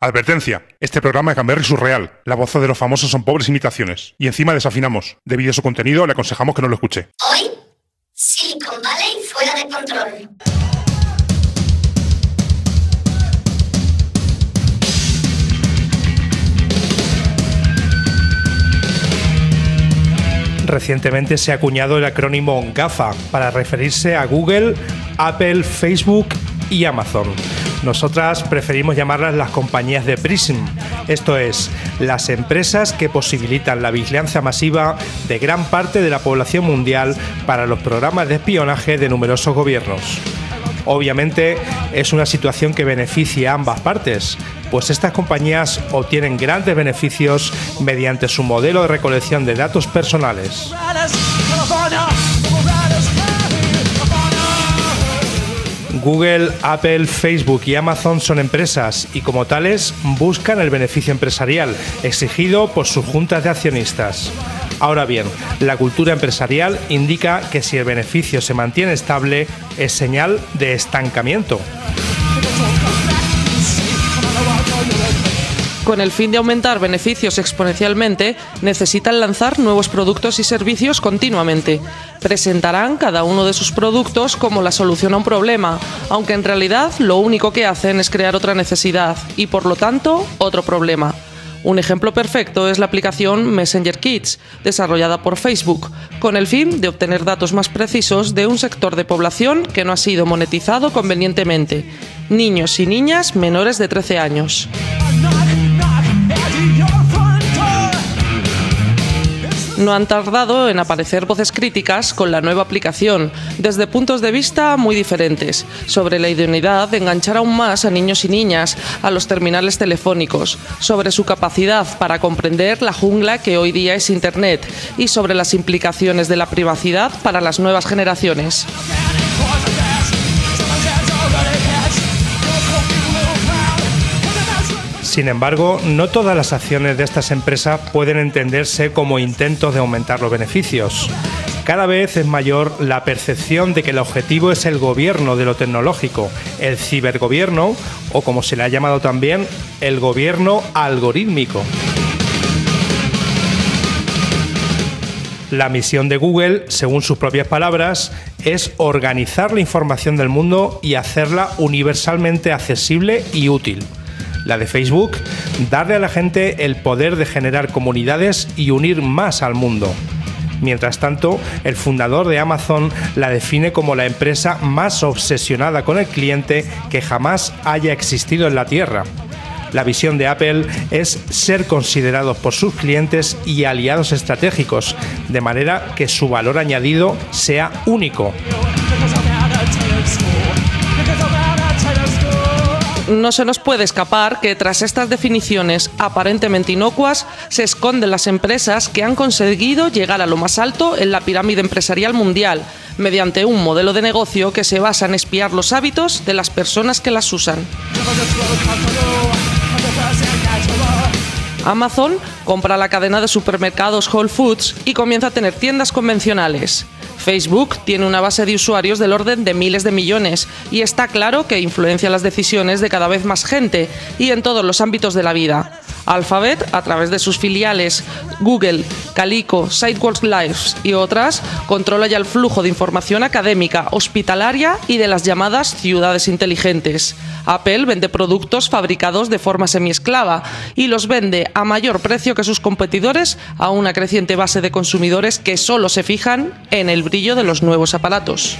Advertencia. Este programa es Gamberry surreal. La voz de los famosos son pobres imitaciones. Y encima desafinamos. Debido a su contenido, le aconsejamos que no lo escuche. Hoy, Silicon Valley fuera de control. Recientemente se ha acuñado el acrónimo GAFA para referirse a Google, Apple, Facebook y Amazon. Nosotras preferimos llamarlas las compañías de PRISM, esto es, las empresas que posibilitan la vigilancia masiva de gran parte de la población mundial para los programas de espionaje de numerosos gobiernos. Obviamente es una situación que beneficia a ambas partes, pues estas compañías obtienen grandes beneficios mediante su modelo de recolección de datos personales. Google, Apple, Facebook y Amazon son empresas y como tales buscan el beneficio empresarial exigido por sus juntas de accionistas. Ahora bien, la cultura empresarial indica que si el beneficio se mantiene estable es señal de estancamiento. Con el fin de aumentar beneficios exponencialmente, necesitan lanzar nuevos productos y servicios continuamente. Presentarán cada uno de sus productos como la solución a un problema, aunque en realidad lo único que hacen es crear otra necesidad y por lo tanto otro problema. Un ejemplo perfecto es la aplicación Messenger Kids, desarrollada por Facebook, con el fin de obtener datos más precisos de un sector de población que no ha sido monetizado convenientemente, niños y niñas menores de 13 años. No han tardado en aparecer voces críticas con la nueva aplicación, desde puntos de vista muy diferentes, sobre la idoneidad de enganchar aún más a niños y niñas a los terminales telefónicos, sobre su capacidad para comprender la jungla que hoy día es Internet y sobre las implicaciones de la privacidad para las nuevas generaciones. Sin embargo, no todas las acciones de estas empresas pueden entenderse como intentos de aumentar los beneficios. Cada vez es mayor la percepción de que el objetivo es el gobierno de lo tecnológico, el cibergobierno o como se le ha llamado también, el gobierno algorítmico. La misión de Google, según sus propias palabras, es organizar la información del mundo y hacerla universalmente accesible y útil la de Facebook, darle a la gente el poder de generar comunidades y unir más al mundo. Mientras tanto, el fundador de Amazon la define como la empresa más obsesionada con el cliente que jamás haya existido en la Tierra. La visión de Apple es ser considerados por sus clientes y aliados estratégicos, de manera que su valor añadido sea único. No se nos puede escapar que tras estas definiciones aparentemente inocuas se esconden las empresas que han conseguido llegar a lo más alto en la pirámide empresarial mundial mediante un modelo de negocio que se basa en espiar los hábitos de las personas que las usan. Amazon compra la cadena de supermercados Whole Foods y comienza a tener tiendas convencionales. Facebook tiene una base de usuarios del orden de miles de millones y está claro que influencia las decisiones de cada vez más gente y en todos los ámbitos de la vida. Alphabet, a través de sus filiales Google, Calico, Sidewalks Lives y otras, controla ya el flujo de información académica, hospitalaria y de las llamadas ciudades inteligentes. Apple vende productos fabricados de forma semiesclava y los vende a mayor precio que sus competidores a una creciente base de consumidores que solo se fijan en el brillo de los nuevos aparatos.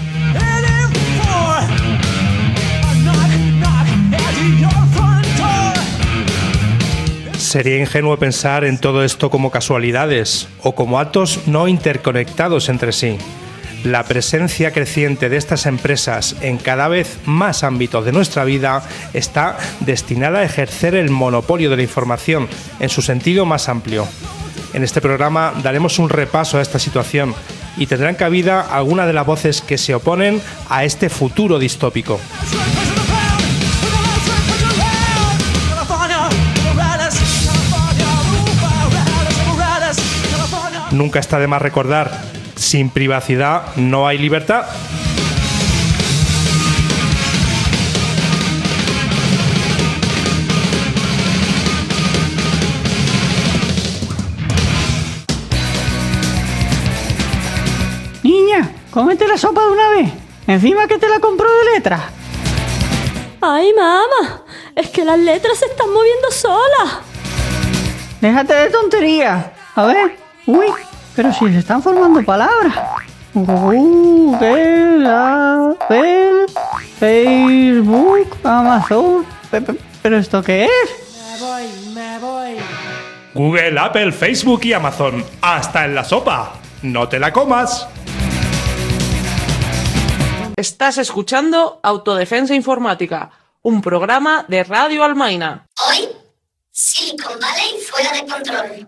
Sería ingenuo pensar en todo esto como casualidades o como actos no interconectados entre sí. La presencia creciente de estas empresas en cada vez más ámbitos de nuestra vida está destinada a ejercer el monopolio de la información en su sentido más amplio. En este programa daremos un repaso a esta situación y tendrán cabida algunas de las voces que se oponen a este futuro distópico. Nunca está de más recordar, sin privacidad no hay libertad. Niña, cómete la sopa de una vez. Encima que te la compró de letra. ¡Ay, mamá! Es que las letras se están moviendo solas. Déjate de tonterías. A ver. Uy, pero si se están formando palabras. Google, Apple, Facebook, Amazon. Pe- pe- ¿Pero esto qué es? Google, Apple, Facebook y Amazon. Hasta en la sopa. No te la comas. Estás escuchando Autodefensa Informática, un programa de Radio Almaina. Hoy, Silicon Valley fuera de control.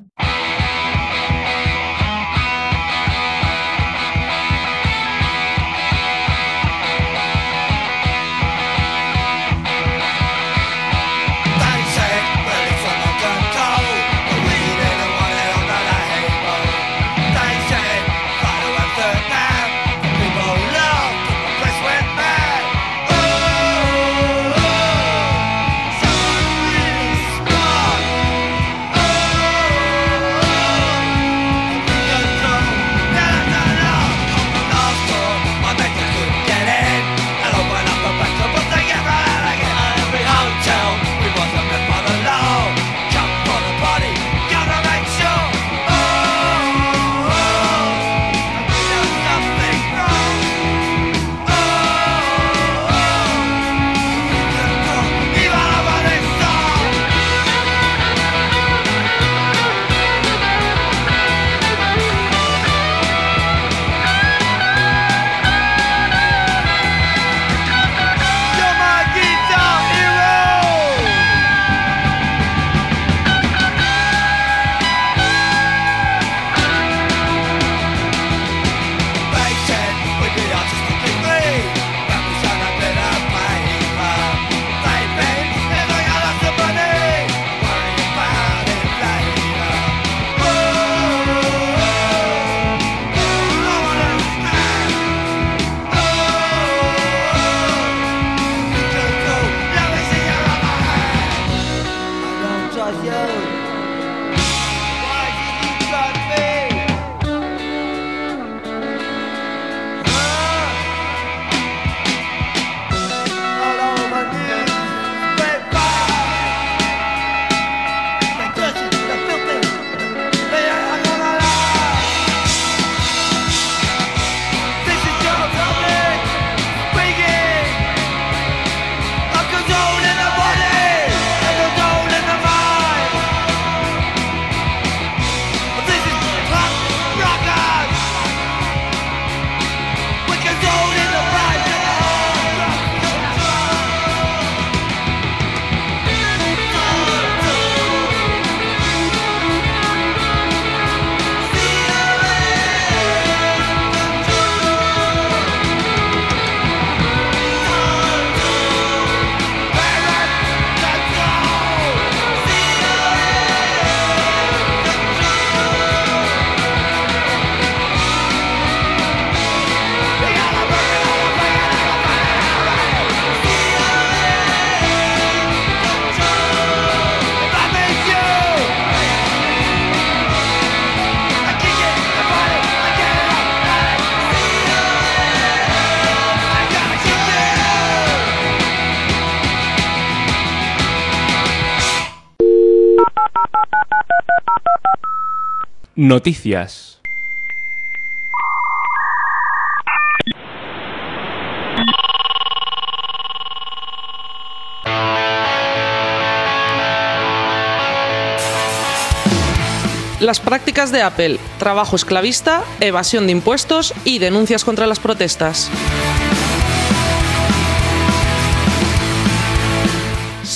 Noticias. Las prácticas de Apple, trabajo esclavista, evasión de impuestos y denuncias contra las protestas.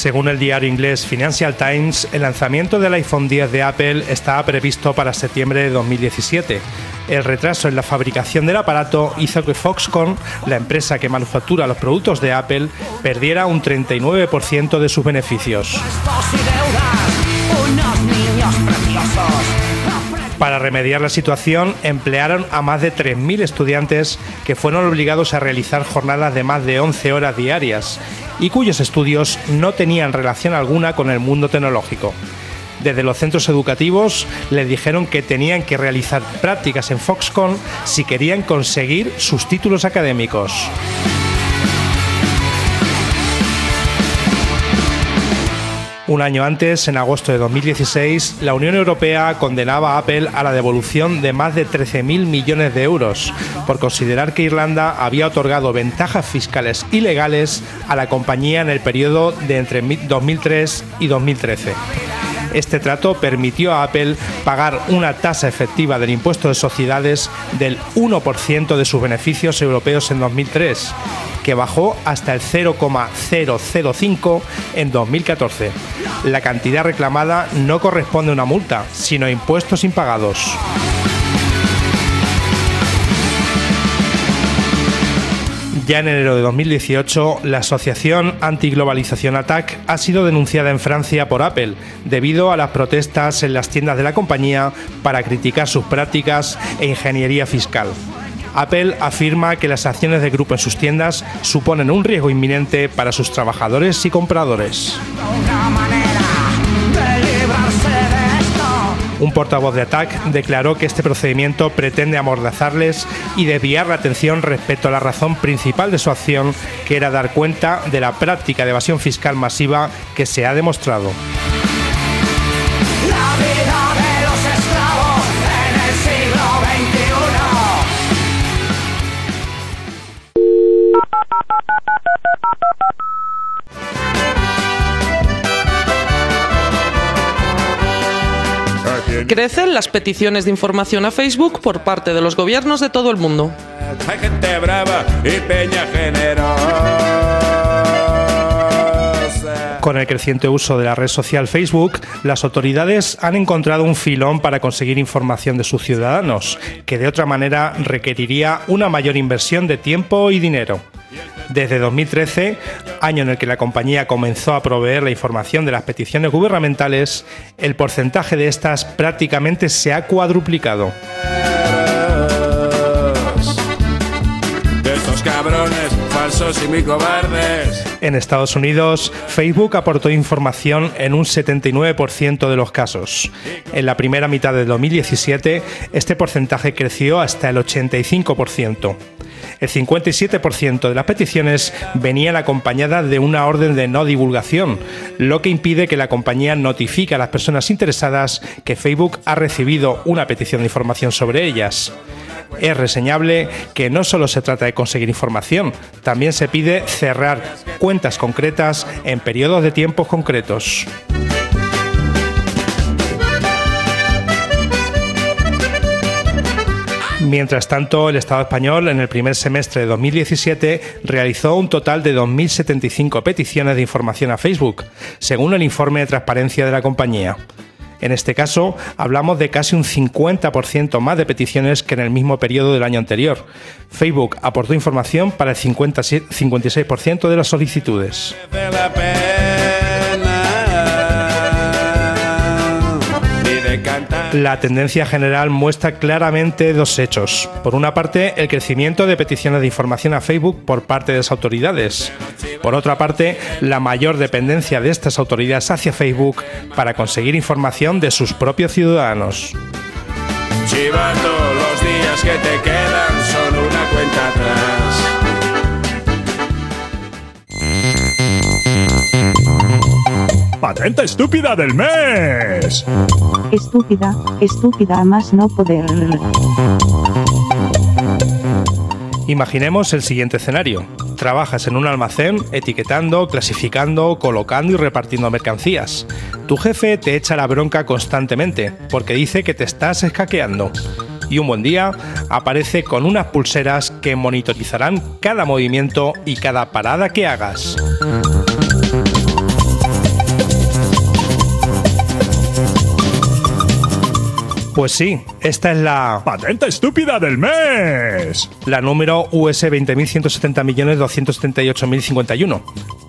Según el diario inglés Financial Times, el lanzamiento del iPhone 10 de Apple estaba previsto para septiembre de 2017. El retraso en la fabricación del aparato hizo que Foxconn, la empresa que manufactura los productos de Apple, perdiera un 39% de sus beneficios. Para remediar la situación, emplearon a más de 3.000 estudiantes que fueron obligados a realizar jornadas de más de 11 horas diarias y cuyos estudios no tenían relación alguna con el mundo tecnológico. Desde los centros educativos les dijeron que tenían que realizar prácticas en Foxconn si querían conseguir sus títulos académicos. Un año antes, en agosto de 2016, la Unión Europea condenaba a Apple a la devolución de más de 13.000 millones de euros por considerar que Irlanda había otorgado ventajas fiscales ilegales a la compañía en el periodo de entre 2003 y 2013. Este trato permitió a Apple pagar una tasa efectiva del impuesto de sociedades del 1% de sus beneficios europeos en 2003, que bajó hasta el 0,005 en 2014. La cantidad reclamada no corresponde a una multa, sino a impuestos impagados. Ya en enero de 2018, la asociación Antiglobalización ATTAC ha sido denunciada en Francia por Apple debido a las protestas en las tiendas de la compañía para criticar sus prácticas e ingeniería fiscal. Apple afirma que las acciones de grupo en sus tiendas suponen un riesgo inminente para sus trabajadores y compradores. Un portavoz de ATTAC declaró que este procedimiento pretende amordazarles y desviar la atención respecto a la razón principal de su acción, que era dar cuenta de la práctica de evasión fiscal masiva que se ha demostrado. Crecen las peticiones de información a Facebook por parte de los gobiernos de todo el mundo. Hay gente brava y peña generosa. Con el creciente uso de la red social Facebook, las autoridades han encontrado un filón para conseguir información de sus ciudadanos, que de otra manera requeriría una mayor inversión de tiempo y dinero. Desde 2013, año en el que la compañía comenzó a proveer la información de las peticiones gubernamentales, el porcentaje de estas prácticamente se ha cuadruplicado. De estos cabrones falsos y muy cobardes. En Estados Unidos, Facebook aportó información en un 79% de los casos. En la primera mitad de 2017, este porcentaje creció hasta el 85%. El 57% de las peticiones venían acompañadas de una orden de no divulgación, lo que impide que la compañía notifique a las personas interesadas que Facebook ha recibido una petición de información sobre ellas. Es reseñable que no solo se trata de conseguir información, también se pide cerrar cuentas concretas en periodos de tiempo concretos. Mientras tanto, el Estado español en el primer semestre de 2017 realizó un total de 2.075 peticiones de información a Facebook, según el informe de transparencia de la compañía. En este caso, hablamos de casi un 50% más de peticiones que en el mismo periodo del año anterior. Facebook aportó información para el 56% de las solicitudes. La tendencia general muestra claramente dos hechos. Por una parte, el crecimiento de peticiones de información a Facebook por parte de las autoridades. Por otra parte, la mayor dependencia de estas autoridades hacia Facebook para conseguir información de sus propios ciudadanos. Los días que te quedan son una cuenta atrás. ¡Patente estúpida del mes! Estúpida, estúpida a más no poder. Imaginemos el siguiente escenario. trabajas en un almacén etiquetando, clasificando, colocando y repartiendo mercancías. Tu jefe te echa la bronca constantemente porque dice que te estás escaqueando. Y un buen día aparece con unas pulseras que monitorizarán cada movimiento y cada parada que hagas. Pues sí, esta es la patente estúpida del mes. La número US 20.170.278.051.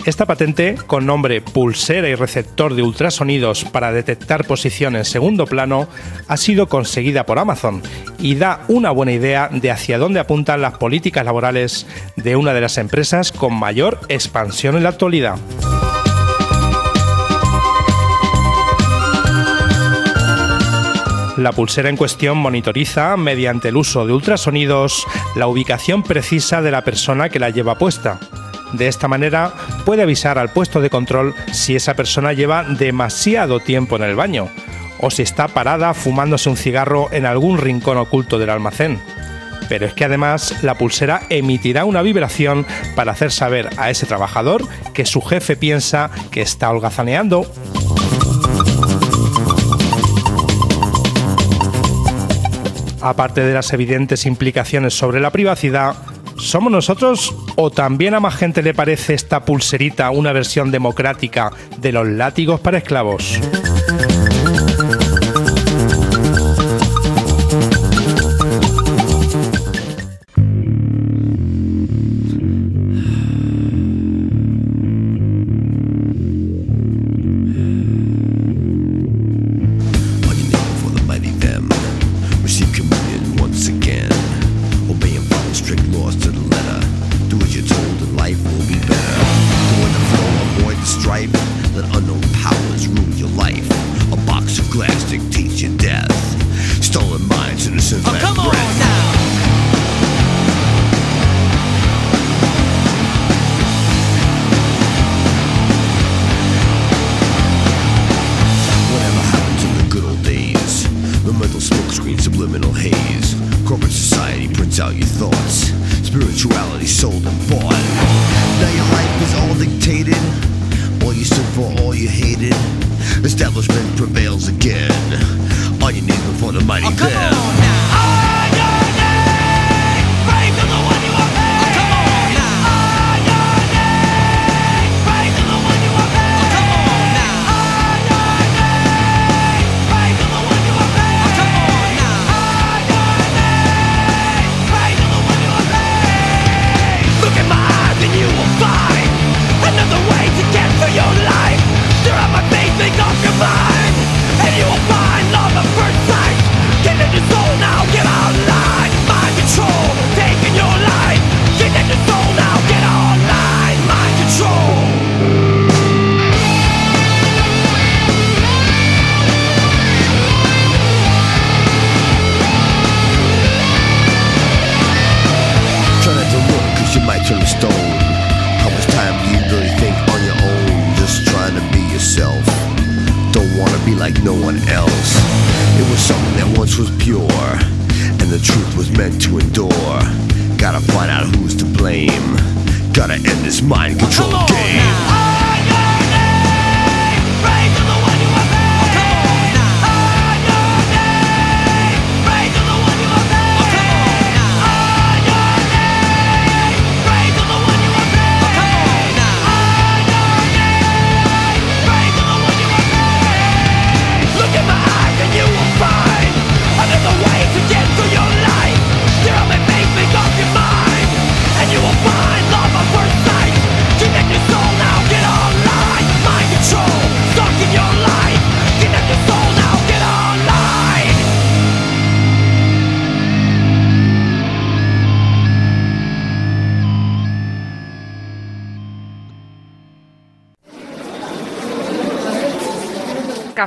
Esta patente, con nombre pulsera y receptor de ultrasonidos para detectar posición en segundo plano, ha sido conseguida por Amazon y da una buena idea de hacia dónde apuntan las políticas laborales de una de las empresas con mayor expansión en la actualidad. La pulsera en cuestión monitoriza, mediante el uso de ultrasonidos, la ubicación precisa de la persona que la lleva puesta. De esta manera puede avisar al puesto de control si esa persona lleva demasiado tiempo en el baño o si está parada fumándose un cigarro en algún rincón oculto del almacén. Pero es que además la pulsera emitirá una vibración para hacer saber a ese trabajador que su jefe piensa que está holgazaneando. Aparte de las evidentes implicaciones sobre la privacidad, ¿somos nosotros o también a más gente le parece esta pulserita una versión democrática de los látigos para esclavos?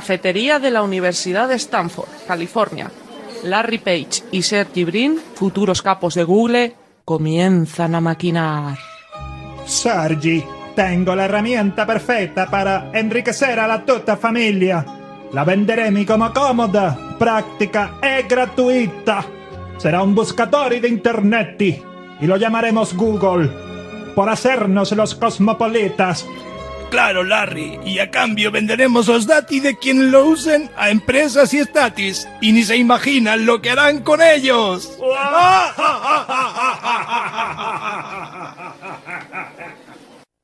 Cafetería de la Universidad de Stanford, California. Larry Page y Sergey Brin, futuros capos de Google, comienzan a maquinar. Sergi, tengo la herramienta perfetta para enriquecer a la tutta familia. La venderemo come comoda, práctica e gratuita. Será un buscador de internet y lo llamaremos Google. por hacernos los cosmopolitas. Claro, Larry, y a cambio venderemos los dati de quien lo usen a empresas y estatis, y ni se imaginan lo que harán con ellos.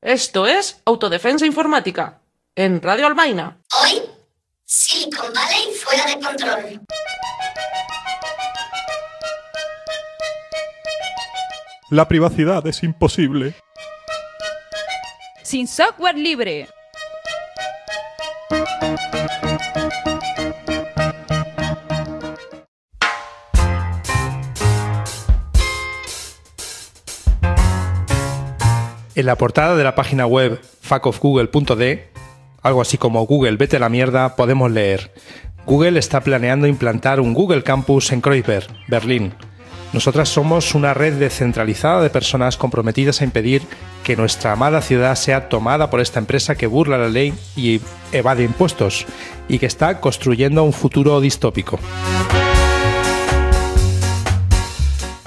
Esto es Autodefensa Informática, en Radio Almaina. Hoy, Silicon Valley fuera de control. La privacidad es imposible. Sin software libre. En la portada de la página web fuckofgoogle.de, algo así como Google vete a la mierda, podemos leer: Google está planeando implantar un Google Campus en Kreuzberg, Berlín. Nosotras somos una red descentralizada de personas comprometidas a impedir que nuestra amada ciudad sea tomada por esta empresa que burla la ley y evade impuestos, y que está construyendo un futuro distópico.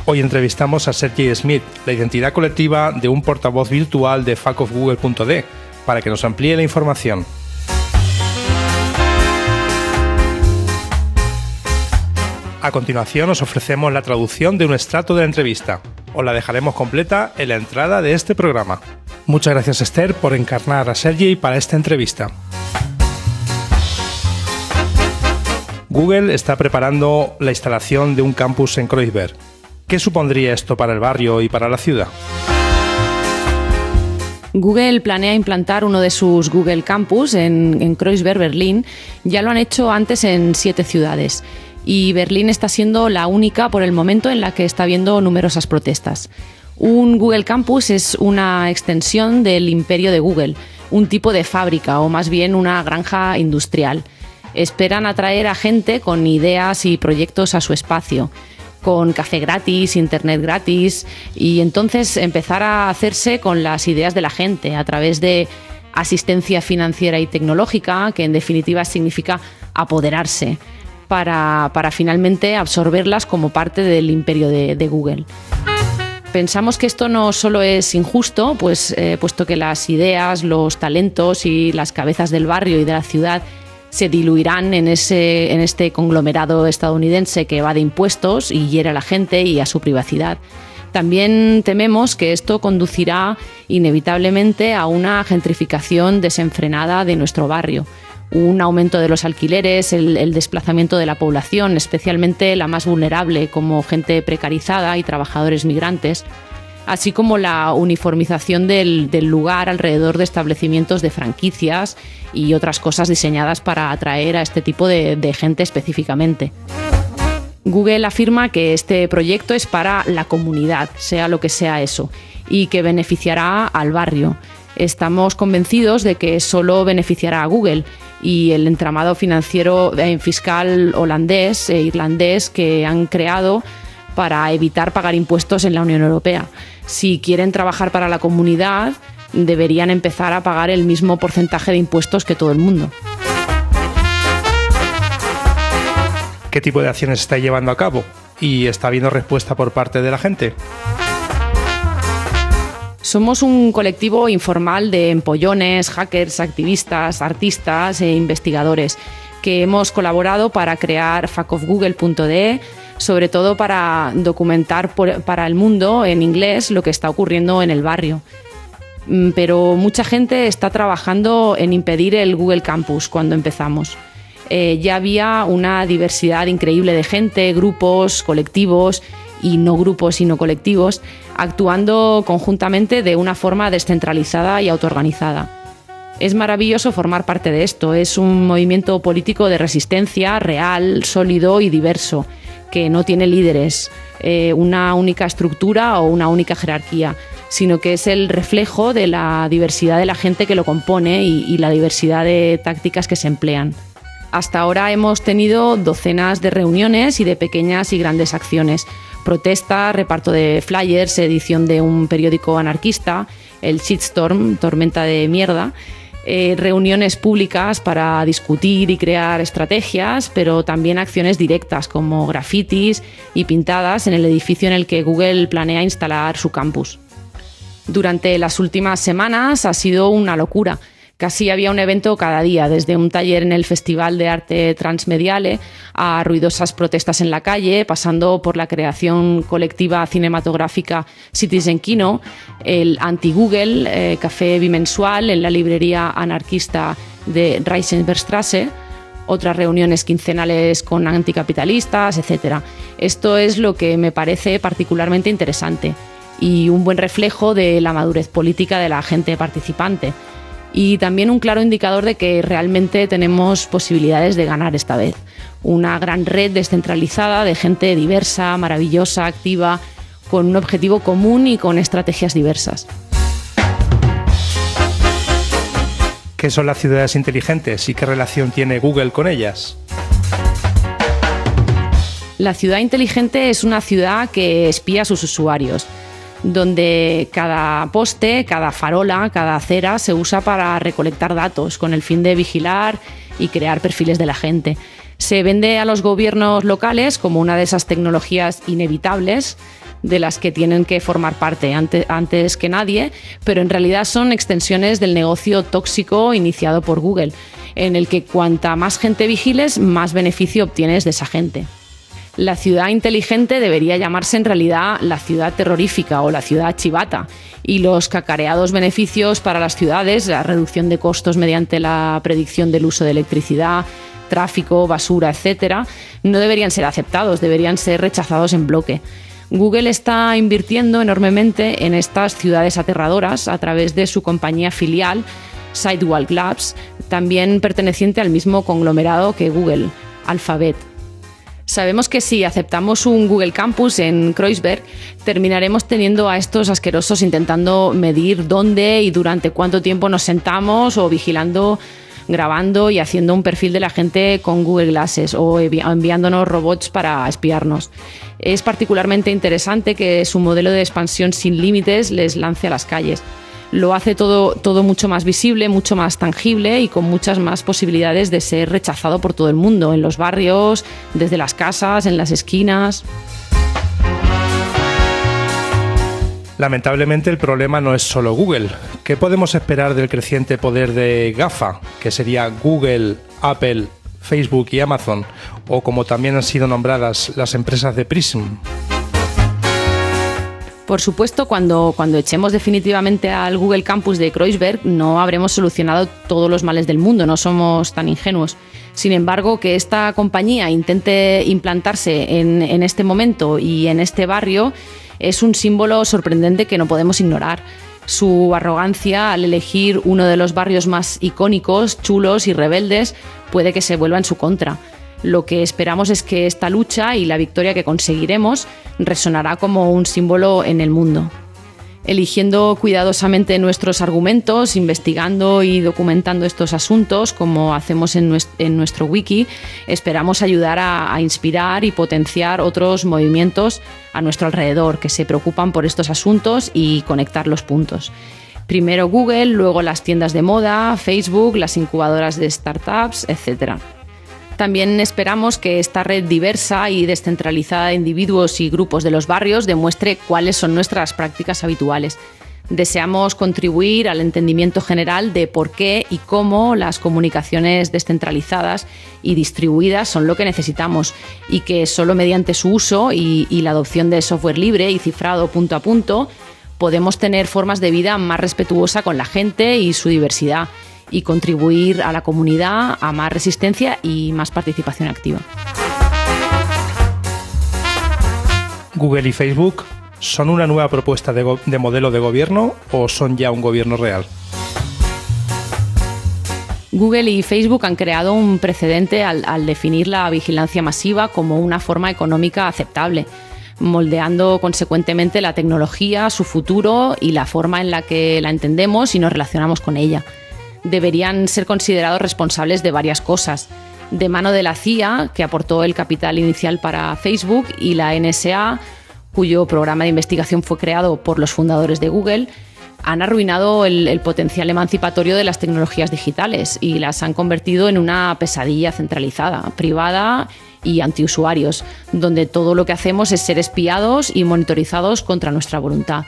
Hoy entrevistamos a Sergey Smith, la identidad colectiva de un portavoz virtual de fuckofgoogle.de, para que nos amplíe la información. A continuación os ofrecemos la traducción de un extracto de la entrevista. Os la dejaremos completa en la entrada de este programa. Muchas gracias Esther por encarnar a Sergey para esta entrevista. Google está preparando la instalación de un campus en Kreuzberg. ¿Qué supondría esto para el barrio y para la ciudad? Google planea implantar uno de sus Google Campus en, en Kreuzberg, Berlín. Ya lo han hecho antes en siete ciudades y Berlín está siendo la única por el momento en la que está habiendo numerosas protestas. Un Google Campus es una extensión del imperio de Google, un tipo de fábrica o más bien una granja industrial. Esperan atraer a gente con ideas y proyectos a su espacio, con café gratis, internet gratis y entonces empezar a hacerse con las ideas de la gente a través de asistencia financiera y tecnológica, que en definitiva significa apoderarse para, finalmente absorberlas como parte del imperio de, Google. Pensamos que esto no solo es injusto, pues, eh, puesto que las ideas, los talentos y las cabezas del barrio y de la ciudad se diluirán en, ese, en este conglomerado estadounidense que va de impuestos y hiere a la gente y a su privacidad. También tememos que esto conducirá inevitablemente a una gentrificación desenfrenada de nuestro barrio un aumento de los alquileres, el, desplazamiento de la población, especialmente la más vulnerable, como gente precarizada y trabajadores migrantes, así como la uniformización del, lugar alrededor de establecimientos de franquicias y otras cosas diseñadas para atraer a este tipo de, gente específicamente. Google afirma que este proyecto es para la comunidad, sea lo que sea eso, y que beneficiará al barrio. Estamos convencidos de que solo beneficiará a Google y el entramado financiero eh, fiscal holandés e irlandés que han creado para evitar pagar impuestos en la Unión Europea. Si quieren trabajar para la comunidad, deberían empezar a pagar el mismo porcentaje de impuestos que todo el mundo. ¿Qué tipo de acciones está llevando a cabo? ¿Y está habiendo respuesta por parte de la gente? Somos un colectivo informal de empollones, hackers, activistas, artistas e investigadores que hemos colaborado para crear fuckofgoogle.de, sobre todo para documentar para el mundo en inglés lo que está ocurriendo en el barrio. Mm, pero mucha gente está trabajando en impedir el Google Campus cuando empezamos. Eh, ya había una diversidad increíble de gente, grupos, colectivos y no grupos sino colectivos, actuando conjuntamente de una forma descentralizada y autoorganizada. Es maravilloso formar parte de esto, es un movimiento político de resistencia real, sólido y diverso, que no tiene líderes, eh, una única estructura o una única jerarquía, sino que es el reflejo de la diversidad de la gente que lo compone y la diversidad de tácticas que se emplean. Hasta ahora hemos tenido docenas de reuniones y de pequeñas y grandes acciones, protesta, reparto de flyers, edición de un periódico anarquista, el shitstorm, tormenta de mierda, eh, reuniones públicas para discutir y crear estrategias, pero también acciones directas como grafitis y pintadas en el edificio en el que Google planea instalar su campus. Durante las últimas semanas ha sido una locura. Casi había un evento cada día, desde un taller en el Festival de Arte Transmediale a ruidosas protestas en la calle, pasando por la creación colectiva cinematográfica Citizen Kino, el anti-Google, eh, café bimensual en la librería anarquista de Reisenbergstrasse, otras reuniones quincenales con anticapitalistas, etc. Esto es lo que me parece particularmente interesante y un buen reflejo de la madurez política de la gente participante y también un claro indicador de que realmente tenemos posibilidades de ganar esta vez. Una gran red descentralizada de gente diversa, maravillosa, activa, con un objetivo común y con estrategias diversas. ¿Qué son las ciudades inteligentes y qué relación tiene Google con ellas? La ciudad inteligente es una ciudad que espía a sus usuarios donde cada poste, cada farola, cada acera se usa para recolectar datos con el fin de vigilar y crear perfiles de la gente. Se vende a los gobiernos locales como una de esas tecnologías inevitables de las que tienen que formar parte antes, que nadie, pero en realidad son extensiones del negocio tóxico iniciado por Google, en el que cuanta más gente vigiles, más beneficio obtienes de esa gente la ciudad inteligente debería llamarse en realidad la ciudad terrorífica o la ciudad chivata. Y los cacareados beneficios para las ciudades, la reducción de costos mediante la predicción del uso de electricidad, tráfico, basura, etcétera, no deberían ser aceptados, deberían ser rechazados en bloque. Google está invirtiendo enormemente en estas ciudades aterradoras a través de su compañía filial Sidewalk Labs, también perteneciente al mismo conglomerado que Google, Alphabet. Sabemos que si aceptamos un Google Campus en Kreuzberg, terminaremos teniendo a estos asquerosos intentando medir dónde y durante cuánto tiempo nos sentamos o vigilando grabando y haciendo un perfil de la gente con Google Glasses o enviándonos robots para espiarnos. Es particularmente interesante que su modelo de expansión sin límites les lance a las calles lo hace todo, todo mucho más visible, mucho más tangible y con muchas más posibilidades de ser rechazado por todo el mundo, en los barrios, desde las casas, en las esquinas. Lamentablemente el problema no es solo Google. ¿Qué podemos esperar del creciente poder de GAFA, que sería Google, Apple, Facebook y Amazon, o como también han sido nombradas las empresas de Prism? Por supuesto, cuando, cuando echemos definitivamente al Google Campus de Kreuzberg, no habremos solucionado todos los males del mundo, no somos tan ingenuos. Sin embargo, que esta compañía intente implantarse en, en este momento y en este barrio es un símbolo sorprendente que no podemos ignorar su arrogancia al elegir uno de los barrios más icónicos, chulos y rebeldes puede que se vuelva en su contra. Lo que esperamos es que esta lucha y la victoria que conseguiremos resonará como un símbolo en el mundo. Eligiendo cuidadosamente nuestros argumentos, investigando y documentando estos asuntos, como hacemos en nuestro, wiki, esperamos ayudar a, a inspirar y potenciar otros movimientos a nuestro alrededor que se preocupan por estos asuntos y conectar los puntos. Primero Google, luego las tiendas de moda, Facebook, las incubadoras de startups, etc. También esperamos que esta red diversa y descentralizada de individuos y grupos de los barrios demuestre cuáles son nuestras prácticas habituales. Deseamos contribuir al entendimiento general de por qué y cómo las comunicaciones descentralizadas y distribuidas son lo que necesitamos y que solo mediante su uso y, la adopción de software libre y cifrado punto a punto podemos tener formas de vida más respetuosa con la gente y su diversidad y contribuir a la comunidad a más resistencia y más participación activa. Google y Facebook son una nueva propuesta de, modelo de gobierno o son ya un gobierno real? Google y Facebook han creado un precedente al, al, definir la vigilancia masiva como una forma económica aceptable, moldeando consecuentemente la tecnología, su futuro y la forma en la que la entendemos y nos relacionamos con ella deberían ser considerados responsables de varias cosas. De mano de la CIA, que aportó el capital inicial para Facebook, y la NSA, cuyo programa de investigación fue creado por los fundadores de Google, han arruinado el, potencial emancipatorio de las tecnologías digitales y las han convertido en una pesadilla centralizada, privada y antiusuarios, donde todo lo que hacemos es ser espiados y monitorizados contra nuestra voluntad.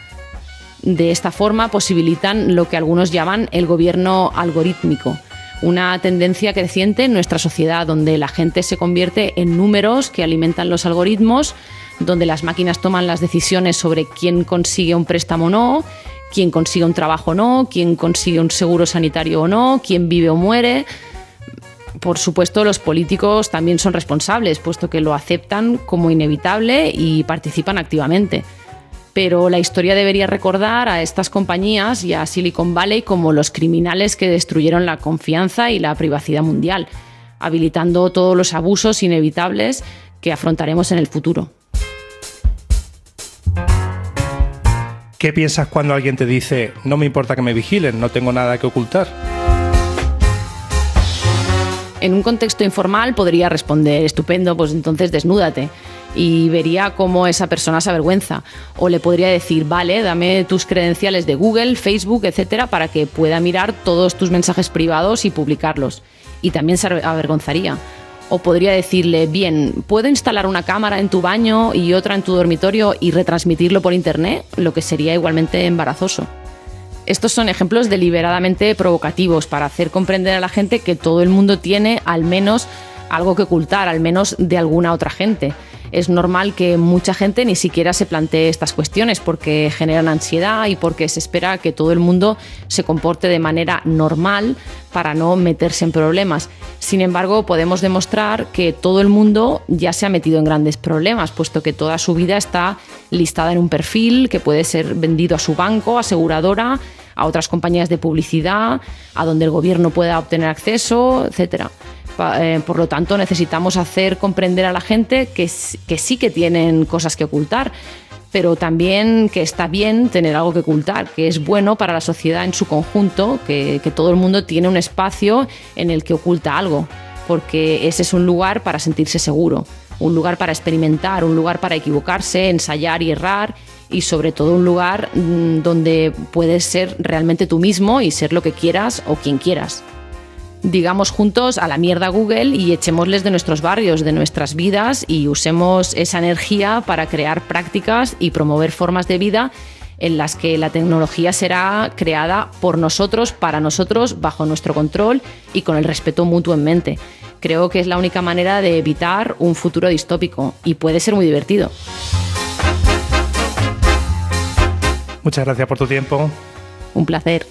De esta forma posibilitan lo que algunos llaman el gobierno algorítmico, una tendencia creciente en nuestra sociedad donde la gente se convierte en números que alimentan los algoritmos, donde las máquinas toman las decisiones sobre quién consigue un préstamo o no, quién consigue un trabajo o no, quién consigue un seguro sanitario o no, quién vive o muere. Por supuesto, los políticos también son responsables, puesto que lo aceptan como inevitable y participan activamente. Pero la historia debería recordar a estas compañías y a Silicon Valley como los criminales que destruyeron la confianza y la privacidad mundial, habilitando todos los abusos inevitables que afrontaremos en el futuro. ¿Qué piensas cuando alguien te dice, no me importa que me vigilen, no tengo nada que ocultar? En un contexto informal podría responder, estupendo, pues entonces desnúdate. Y vería cómo esa persona se avergüenza. O le podría decir, vale, dame tus credenciales de Google, Facebook, etcétera, para que pueda mirar todos tus mensajes privados y publicarlos. Y también se avergonzaría. O podría decirle, bien, ¿puedo instalar una cámara en tu baño y otra en tu dormitorio y retransmitirlo por internet? Lo que sería igualmente embarazoso. Estos son ejemplos deliberadamente provocativos para hacer comprender a la gente que todo el mundo tiene al menos algo que ocultar, al menos de alguna otra gente es normal que mucha gente ni siquiera se plantee estas cuestiones porque generan ansiedad y porque se espera que todo el mundo se comporte de manera normal para no meterse en problemas. Sin embargo, podemos demostrar que todo el mundo ya se ha metido en grandes problemas, puesto que toda su vida está listada en un perfil que puede ser vendido a su banco, aseguradora, a otras compañías de publicidad, a donde el gobierno pueda obtener acceso, etcétera. Eh, por lo tanto, necesitamos hacer comprender a la gente que, sí que tienen cosas que ocultar, pero también que está bien tener algo que ocultar, que es bueno para la sociedad en su conjunto, que, que, todo el mundo tiene un espacio en el que oculta algo, porque ese es un lugar para sentirse seguro, un lugar para experimentar, un lugar para equivocarse, ensayar y errar, y sobre todo un lugar mm, donde puedes ser realmente tú mismo y ser lo que quieras o quien quieras digamos juntos a la mierda Google y echémosles de nuestros barrios, de nuestras vidas y usemos esa energía para crear prácticas y promover formas de vida en las que la tecnología será creada por nosotros, para nosotros, bajo nuestro control y con el respeto mutuo en mente. Creo que es la única manera de evitar un futuro distópico y puede ser muy divertido. Muchas gracias por tu tiempo. Un placer.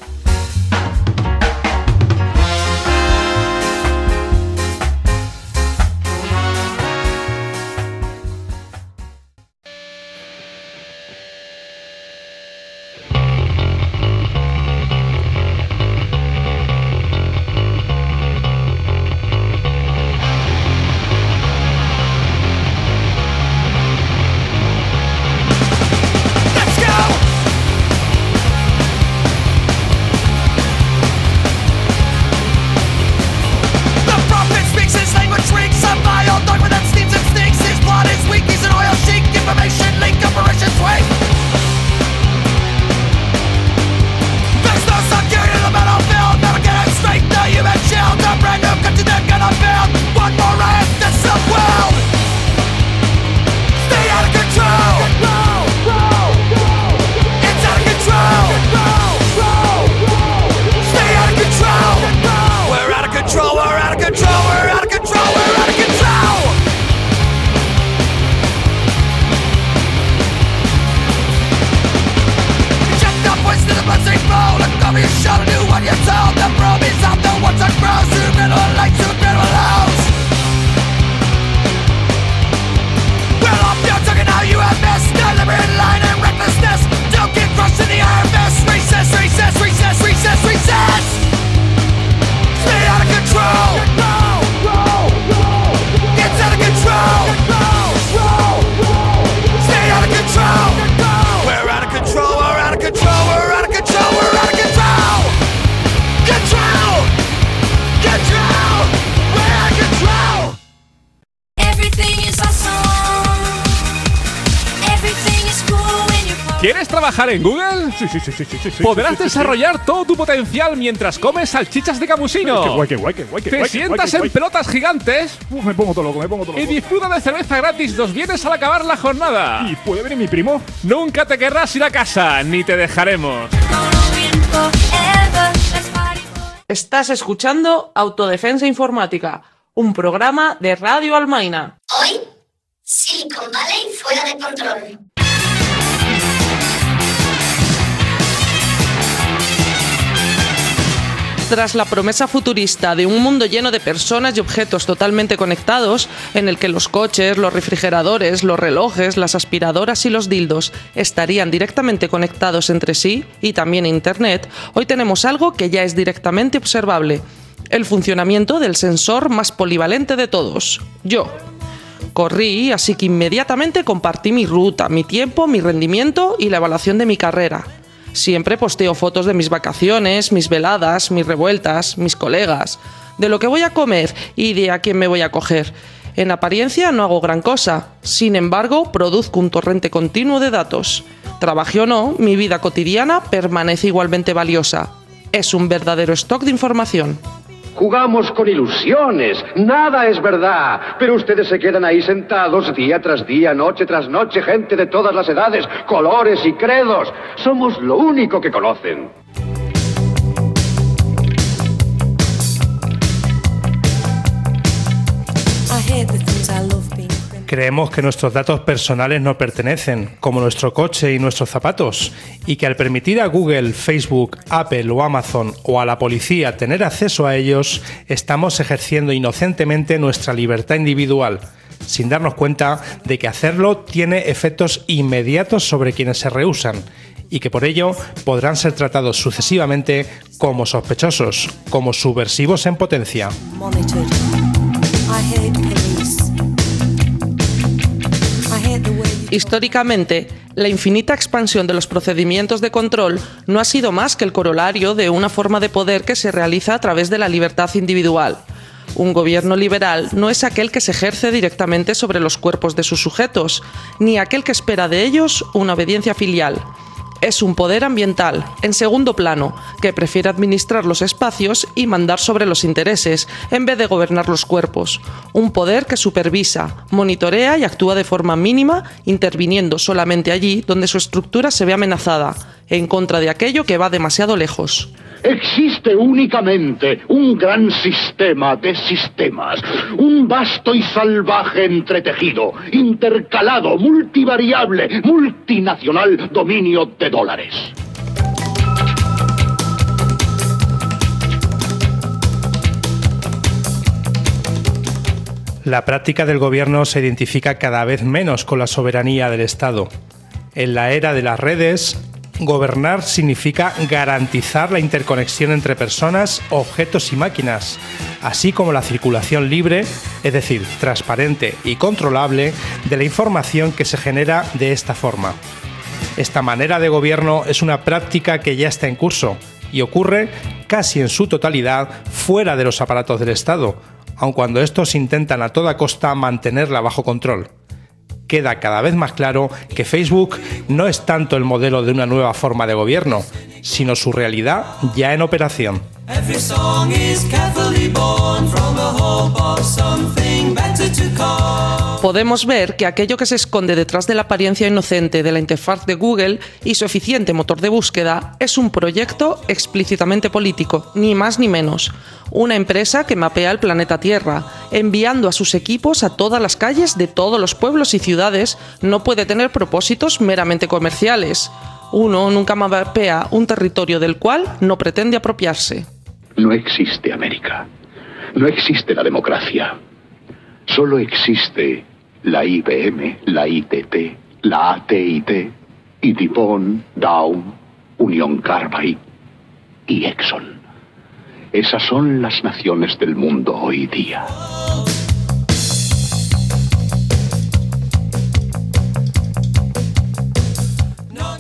Sí, sí, sí, sí, sí, sí, sí, Podrás sí, sí, sí. desarrollar todo tu potencial mientras comes salchichas de camusino. Qué guay, qué guay, qué guay, qué Te sientas en guay. pelotas gigantes Uf, me pongo todo loco, me pongo todo y disfruta de cerveza gratis dos viernes al acabar la jornada. ¿Y puede venir mi primo? Nunca te querrás ir a casa, ni te dejaremos. Estás escuchando Autodefensa Informática, un programa de Radio Almaina. Hoy, Silicon Valley fuera de control. Tras la promesa futurista de un mundo lleno de personas y objetos totalmente conectados, en el que los coches, los refrigeradores, los relojes, las aspiradoras y los dildos estarían directamente conectados entre sí y también Internet, hoy tenemos algo que ya es directamente observable, el funcionamiento del sensor más polivalente de todos, yo. Corrí, así que inmediatamente compartí mi ruta, mi tiempo, mi rendimiento y la evaluación de mi carrera. Siempre posteo fotos de mis vacaciones, mis veladas, mis revueltas, mis colegas, de lo que voy a comer y de a quién me voy a coger. En apariencia no hago gran cosa, sin embargo produzco un torrente continuo de datos. Trabaje o no, mi vida cotidiana permanece igualmente valiosa. Es un verdadero stock de información. Jugamos con ilusiones, nada es verdad, pero ustedes se quedan ahí sentados día tras día, noche tras noche, gente de todas las edades, colores y credos. Somos lo único que conocen. Creemos que nuestros datos personales nos pertenecen, como nuestro coche y nuestros zapatos, y que al permitir a Google, Facebook, Apple o Amazon o a la policía tener acceso a ellos, estamos ejerciendo inocentemente nuestra libertad individual, sin darnos cuenta de que hacerlo tiene efectos inmediatos sobre quienes se rehusan, y que por ello podrán ser tratados sucesivamente como sospechosos, como subversivos en potencia. Históricamente, la infinita expansión de los procedimientos de control no ha sido más que el corolario de una forma de poder que se realiza a través de la libertad individual. Un gobierno liberal no es aquel que se ejerce directamente sobre los cuerpos de sus sujetos, ni aquel que espera de ellos una obediencia filial. Es un poder ambiental, en segundo plano, que prefiere administrar los espacios y mandar sobre los intereses, en vez de gobernar los cuerpos. Un poder que supervisa, monitorea y actúa de forma mínima, interviniendo solamente allí donde su estructura se ve amenazada, en contra de aquello que va demasiado lejos. Existe únicamente un gran sistema de sistemas, un vasto y salvaje entretejido, intercalado, multivariable, multinacional dominio de dólares. La práctica del gobierno se identifica cada vez menos con la soberanía del Estado. En la era de las redes, gobernar significa garantizar la interconexión entre personas, objetos y máquinas, así como la circulación libre, es decir, transparente y controlable, de la información que se genera de esta forma. Esta manera de gobierno es una práctica que ya está en curso y ocurre casi en su totalidad fuera de los aparatos del Estado, aun cuando estos intentan a toda costa mantenerla bajo control. Queda cada vez más claro que Facebook no es tanto el modelo de una nueva forma de gobierno, sino su realidad ya en operación. Every song is carefully born from the hope of something better to come. Podemos ver que aquello que se esconde detrás de la apariencia inocente de la interfaz de Google y su eficiente motor de búsqueda es un proyecto explícitamente político, ni más ni menos. Una empresa que mapea el planeta Tierra, enviando a sus equipos a todas las calles de todos los pueblos y ciudades, no puede tener propósitos meramente comerciales. Uno nunca mapea un territorio del cual no pretende apropiarse. No existe América. No existe la democracia. Solo existe la IBM, la ITT, la AT&T, DuPont, Dow, Union Carbide y Exxon. Esas son las naciones del mundo hoy día.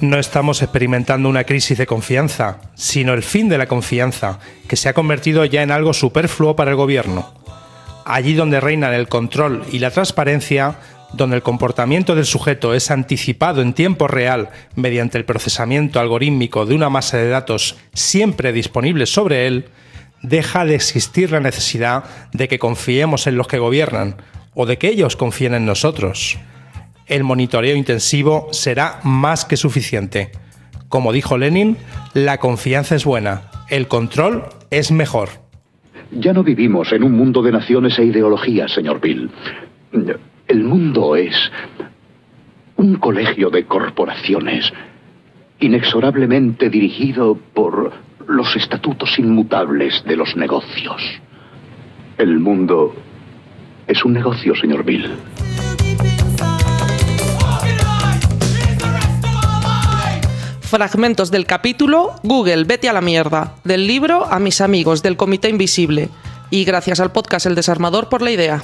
No estamos experimentando una crisis de confianza, sino el fin de la confianza, que se ha convertido ya en algo superfluo para el gobierno. Allí donde reinan el control y la transparencia, donde el comportamiento del sujeto es anticipado en tiempo real mediante el procesamiento algorítmico de una masa de datos siempre disponibles sobre él, deja de existir la necesidad de que confiemos en los que gobiernan o de que ellos confíen en nosotros. El monitoreo intensivo será más que suficiente. Como dijo Lenin, la confianza es buena, el control es mejor. Ya no vivimos en un mundo de naciones e ideologías, señor Bill. El mundo es un colegio de corporaciones, inexorablemente dirigido por los estatutos inmutables de los negocios. El mundo es un negocio, señor Bill. Fragmentos del capítulo Google, vete a la mierda, del libro A mis amigos del Comité Invisible. Y gracias al podcast El Desarmador por la idea.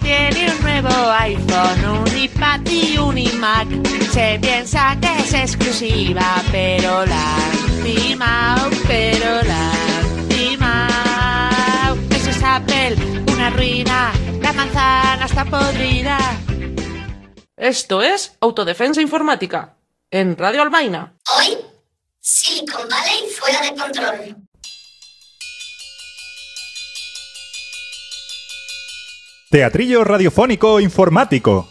Tiene un nuevo iPhone, un iPad y un iMac. Se piensa que es exclusiva, pero la lastima, pero la lastima. Eso es Apple, una ruina. La manzana está podrida. Esto es Autodefensa Informática, en Radio Albaina. Hoy, Silicon Valley fuera de control. Teatrillo radiofónico informático.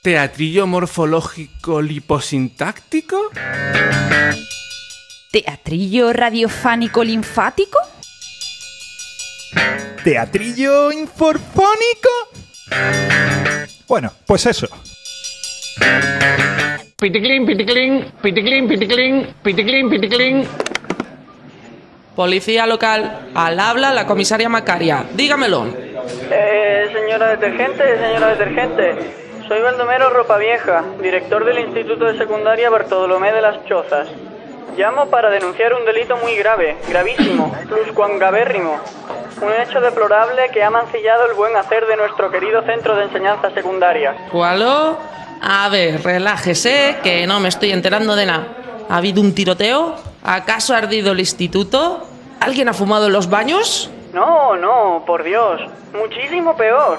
¿Teatrillo morfológico liposintáctico? ¿Teatrillo radiofánico linfático? ¿Teatrillo inforfónico? Bueno, pues eso. Piticlin, piticlin, piticlin, piticlin, piticlin, piticlin. Policía local, al habla la comisaria Macaria. Dígamelo. Eh, señora detergente, señora detergente. Soy Baldomero Ropa Vieja, director del Instituto de Secundaria Bartolomé de las Chozas. Llamo para denunciar un delito muy grave, gravísimo, pluscuangabérrimo. Un hecho deplorable que ha mancillado el buen hacer de nuestro querido centro de enseñanza secundaria. ¿Cuál? A ver, relájese, que no me estoy enterando de nada. ¿Ha habido un tiroteo? ¿Acaso ha ardido el instituto? ¿Alguien ha fumado en los baños? No, no, por Dios. Muchísimo peor.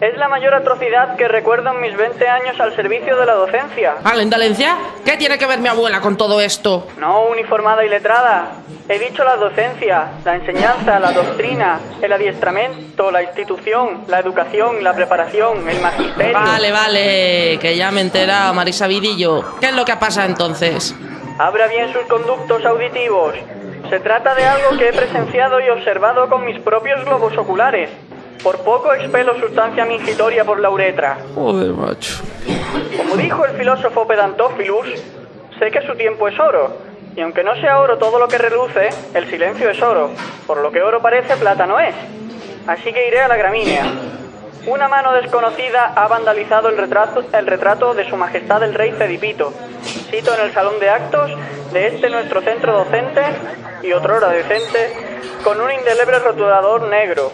Es la mayor atrocidad que recuerdo en mis 20 años al servicio de la docencia. ¿A la indalencia? ¿Qué tiene que ver mi abuela con todo esto? No uniformada y letrada. He dicho la docencia, la enseñanza, la doctrina, el adiestramiento, la institución, la educación, la preparación, el magisterio. Vale, vale, que ya me entera Marisa Vidillo. ¿Qué es lo que pasa entonces? Abra bien sus conductos auditivos. Se trata de algo que he presenciado y observado con mis propios globos oculares. Por poco expelo sustancia mingitoria por la uretra. Joder, macho. Como dijo el filósofo Pedantófilus, sé que su tiempo es oro, y aunque no sea oro todo lo que reluce, el silencio es oro, por lo que oro parece, plata no es. Así que iré a la gramínea. Una mano desconocida ha vandalizado el retrato, el retrato de su majestad el rey Cedipito. Cito en el salón de actos de este nuestro centro docente y otrora decente, con un indeleble rotulador negro.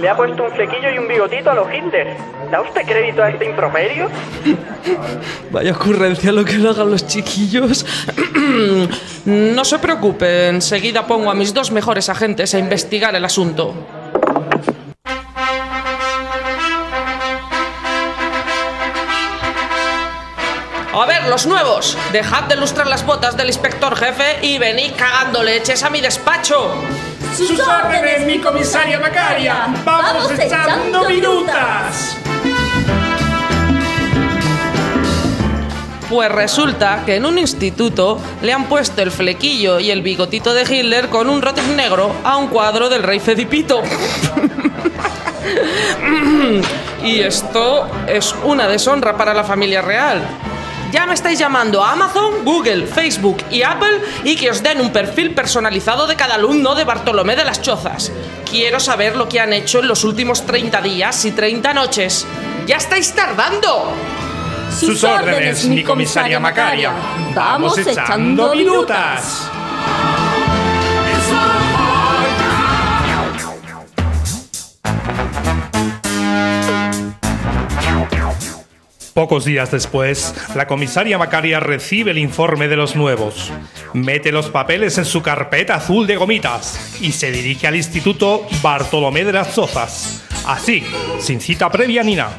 Le ha puesto un flequillo y un bigotito a los Hitler. ¿Da usted crédito a este improperio? Vaya ocurrencia lo que le hagan los chiquillos. no se preocupe, enseguida pongo a mis dos mejores agentes a investigar el asunto. Los nuevos, dejad de lustrar las botas del inspector jefe y venid cagando leches a mi despacho. ¡Sus órdenes, mi comisaria Macaria! ¡Vamos echando minutas! Pues resulta que en un instituto le han puesto el flequillo y el bigotito de Hitler con un rótulo negro a un cuadro del rey Fedipito. y esto es una deshonra para la familia real. Ya me estáis llamando a Amazon, Google, Facebook y Apple y que os den un perfil personalizado de cada alumno de Bartolomé de las Chozas. Quiero saber lo que han hecho en los últimos 30 días y 30 noches. ¡Ya estáis tardando! Sus órdenes, mi comisaria Macaria. Vamos echando minutas. Pocos días después, la comisaria Macaria recibe el informe de los nuevos, mete los papeles en su carpeta azul de gomitas y se dirige al Instituto Bartolomé de las Zozas. Así, sin cita previa ni nada.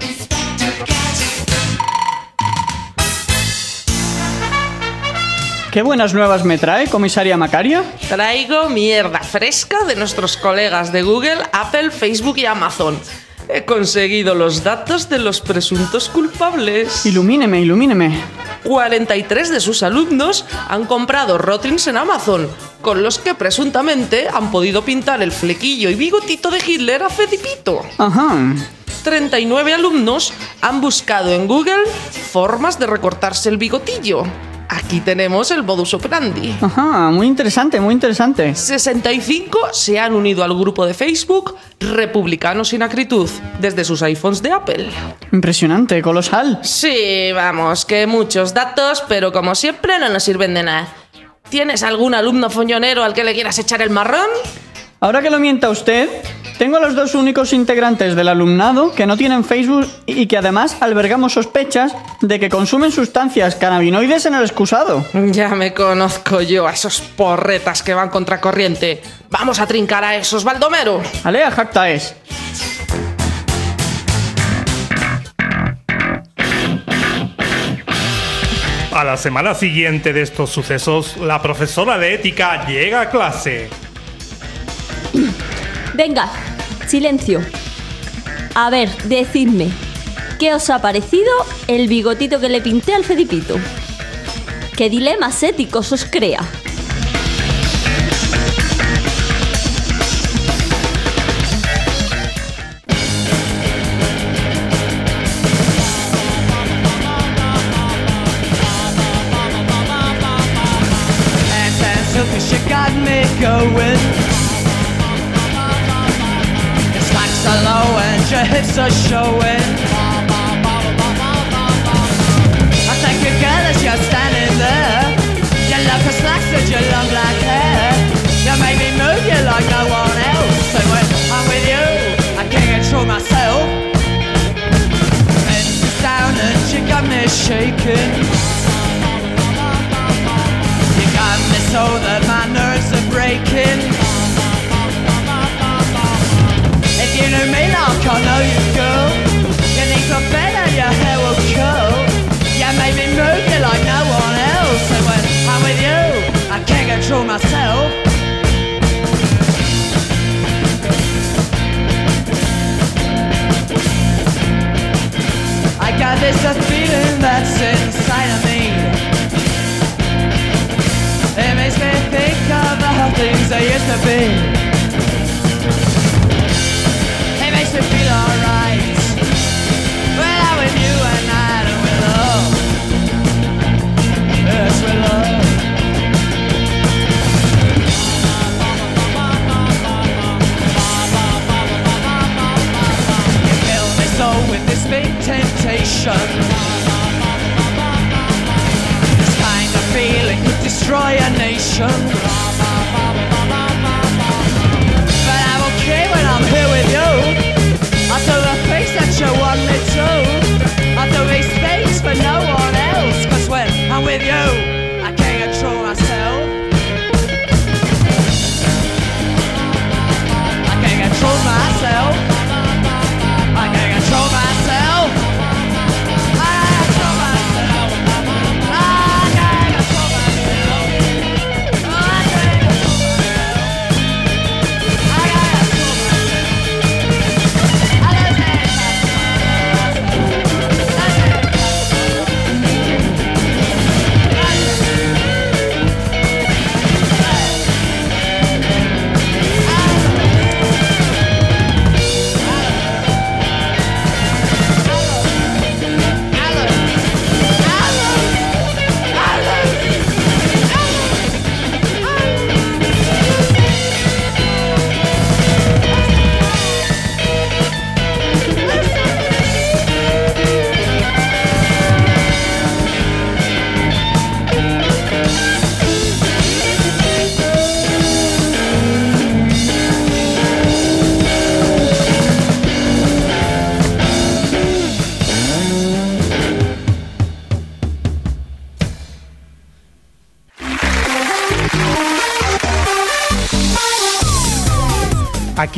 ¿Qué buenas nuevas me trae, comisaria Macaria? Traigo mierda fresca de nuestros colegas de Google, Apple, Facebook y Amazon. He conseguido los datos de los presuntos culpables. Ilumíneme, ilumíneme. 43 de sus alumnos han comprado Rotlings en Amazon, con los que presuntamente han podido pintar el flequillo y bigotito de Hitler a Fedipito. Ajá. 39 alumnos han buscado en Google formas de recortarse el bigotillo. Aquí tenemos el modus operandi. Ajá, muy interesante, muy interesante. 65 se han unido al grupo de Facebook Republicanos sin Acritud desde sus iPhones de Apple. Impresionante, colosal. Sí, vamos, que muchos datos, pero como siempre no nos sirven de nada. ¿Tienes algún alumno foñonero al que le quieras echar el marrón? Ahora que lo mienta usted, tengo a los dos únicos integrantes del alumnado que no tienen Facebook y que además albergamos sospechas de que consumen sustancias cannabinoides en el excusado. Ya me conozco yo a esos porretas que van contra corriente. Vamos a trincar a esos, Baldomero. Alea, jacta es. A la semana siguiente de estos sucesos, la profesora de ética llega a clase. Venga, silencio. A ver, decidme, ¿qué os ha parecido el bigotito que le pinté al Fedipito? ¿Qué dilemas éticos os crea? Going. Are low and your hips are showing. I thank you, girl, as you're standing there. Your local slacks and your long black hair. You make me move you like no one else. And when I'm with you, I can't control myself. Head is down and you got me shaking. You got me so that my nerves are breaking. That's inside of me. It makes me think of how things I used to be.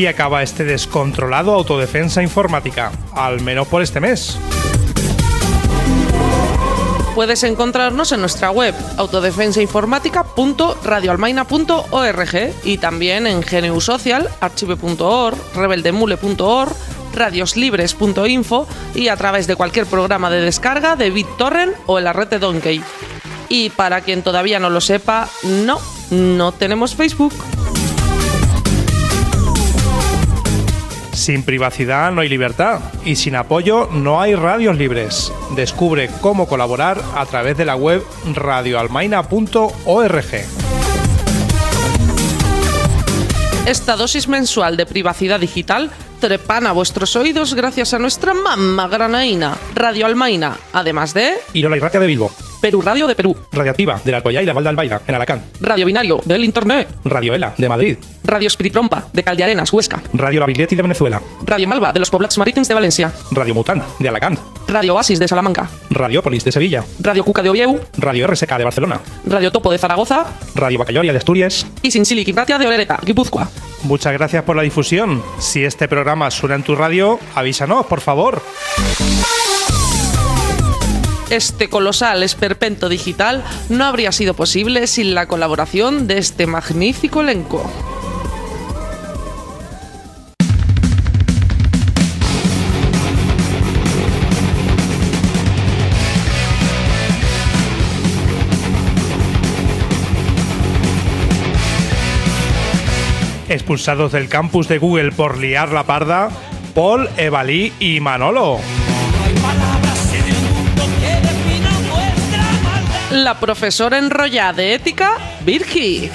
Aquí acaba este descontrolado autodefensa informática, al menos por este mes. Puedes encontrarnos en nuestra web autodefensainformática.radioalmaina.org y también en GNU Social, archive.org, rebeldemule.org, radioslibres.info y a través de cualquier programa de descarga de BitTorrent o en la red de Donkey. Y para quien todavía no lo sepa, no, no tenemos Facebook. Sin privacidad no hay libertad y sin apoyo no hay radios libres. Descubre cómo colaborar a través de la web radioalmaina.org. Esta dosis mensual de privacidad digital trepana vuestros oídos gracias a nuestra mamá granaína, Radio Almaina, además de Irola y Ratia de Bilbo. Perú Radio de Perú, Radioactiva de la Alcoyá y la Val de Albaida, en Alacant. Radio Binario del Internet, Radio Ela de Madrid. Radio Espiritrompa de Caldearenas, Huesca, Radio La Biglietti de Venezuela. Radio Malva de los Poblats Marítims de Valencia, Radio Mutant de Alacant. Radio Oasis de Salamanca, Radiopolis de Sevilla. Radio Cuca de Oviedo, Radio RSK de Barcelona. Radio Topo de Zaragoza Radio Bacayoria de Asturias. y Sinsilic Ratia de Orereta, Guipúzcoa. Muchas gracias por la difusión. Si este programa suena en tu radio, avísanos, por favor. Este colosal esperpento digital no habría sido posible sin la colaboración de este magnífico elenco. expulsados del campus de Google por liar la parda, Paul, Evalí y Manolo. La profesora enrollada de ética, Virgi.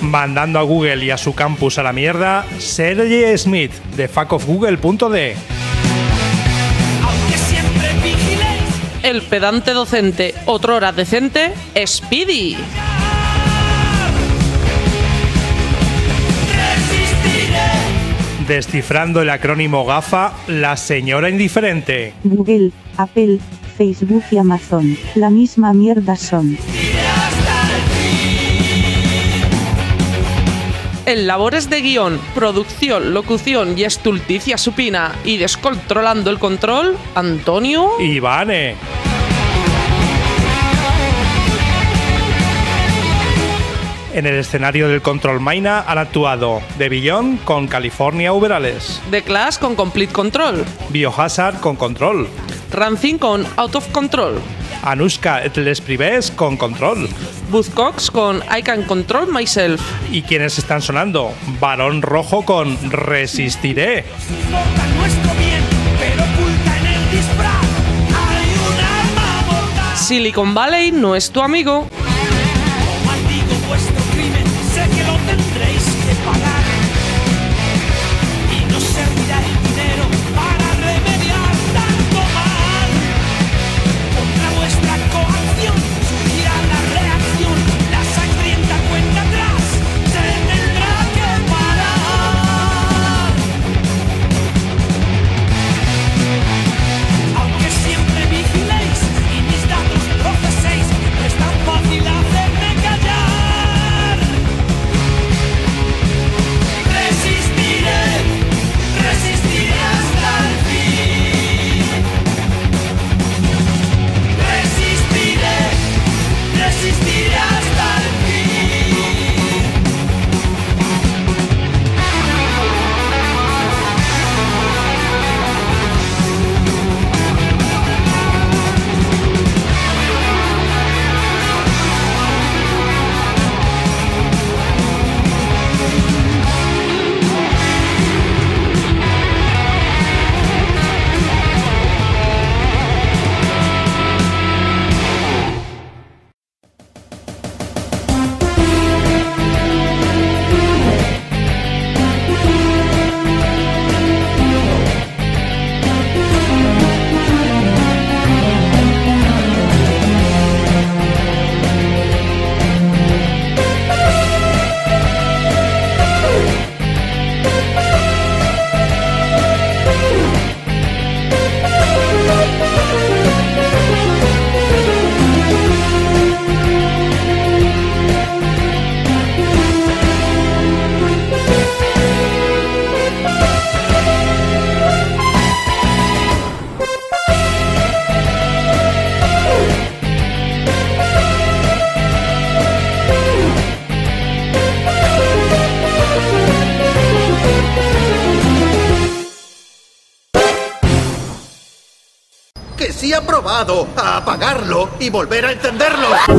Mandando a Google y a su campus a la mierda, Sergey Smith, de fuckofgoogle.de. El pedante docente, otrora decente, Speedy. Descifrando el acrónimo GAFA, la señora indiferente. Google, Apple, Facebook y Amazon. La misma mierda son. En labores de guion, producción, locución y estulticia supina y descontrolando el control, Antonio. Ivane. En el escenario del Control Maina han actuado The Beyond con California Uberales, The Clash con Complete Control, Biohazard con Control, Rancing con Out of Control, Anushka et les Prives con Control, Buzzcocks con I Can Control Myself. ¿Y quiénes están sonando? Varón Rojo con Resistiré. Silicon Valley no es tu amigo. Volver a encenderlo.